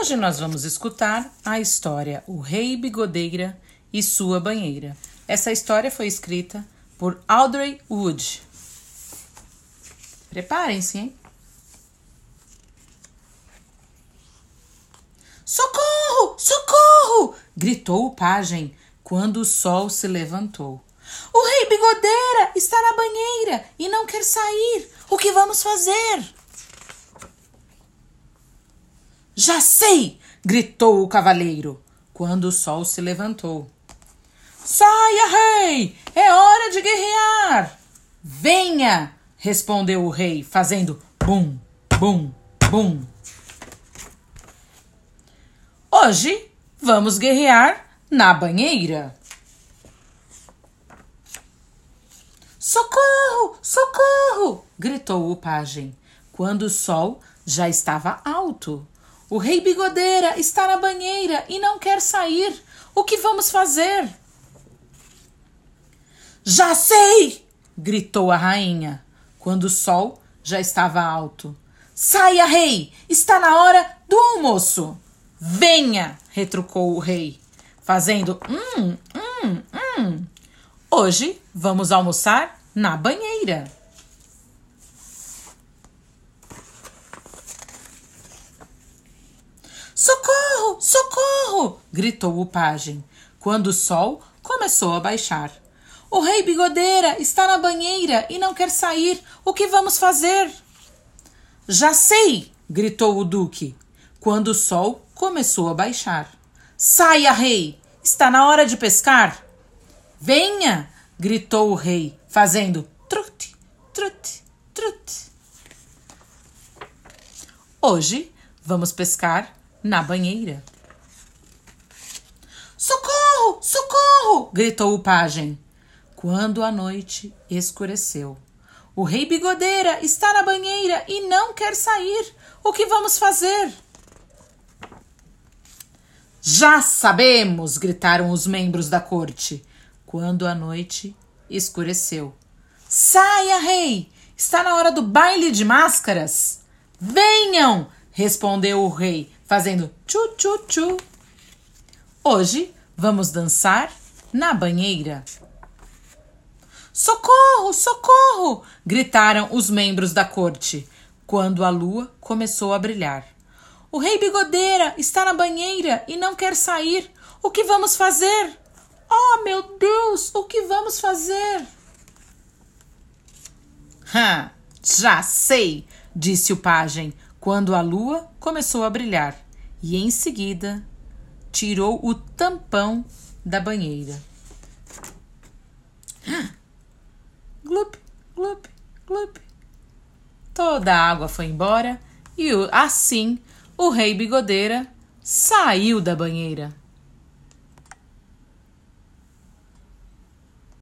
Hoje nós vamos escutar a história O Rei Bigodeira e Sua Banheira. Essa história foi escrita por Audrey Wood. Preparem-se, hein? Socorro! Socorro! gritou o pajem quando o sol se levantou. O rei Bigodeira está na banheira e não quer sair. O que vamos fazer? Já sei! gritou o cavaleiro quando o sol se levantou. Saia, rei! É hora de guerrear! Venha! respondeu o rei, fazendo bum, bum, bum. Hoje vamos guerrear na banheira. Socorro! Socorro! gritou o pajem, quando o sol já estava alto. O rei Bigodeira está na banheira e não quer sair. O que vamos fazer? Já sei! gritou a rainha, quando o sol já estava alto. Saia, rei! Está na hora do almoço! Venha! retrucou o rei, fazendo hum, hum, hum. Hoje vamos almoçar na banheira. Socorro! Socorro! gritou o pajem, quando o sol começou a baixar. O rei Bigodeira está na banheira e não quer sair. O que vamos fazer? Já sei! gritou o duque, quando o sol começou a baixar. Saia, rei! Está na hora de pescar! Venha! gritou o rei, fazendo trute, trute, trute. Hoje vamos pescar na banheira. Socorro! Socorro! gritou o pajem. Quando a noite escureceu. O rei Bigodeira está na banheira e não quer sair. O que vamos fazer? Já sabemos! gritaram os membros da corte. Quando a noite escureceu. Saia, rei! Está na hora do baile de máscaras! Venham! respondeu o rei, fazendo tchu-tchu-tchu. Hoje vamos dançar na banheira. Socorro, socorro! gritaram os membros da corte quando a lua começou a brilhar. O rei Bigodeira está na banheira e não quer sair. O que vamos fazer? Oh, meu Deus, o que vamos fazer? Hã, já sei, disse o pajem, quando a lua começou a brilhar e em seguida tirou o tampão da banheira. Glup, glup, glup. Toda a água foi embora e assim o rei bigodeira saiu da banheira.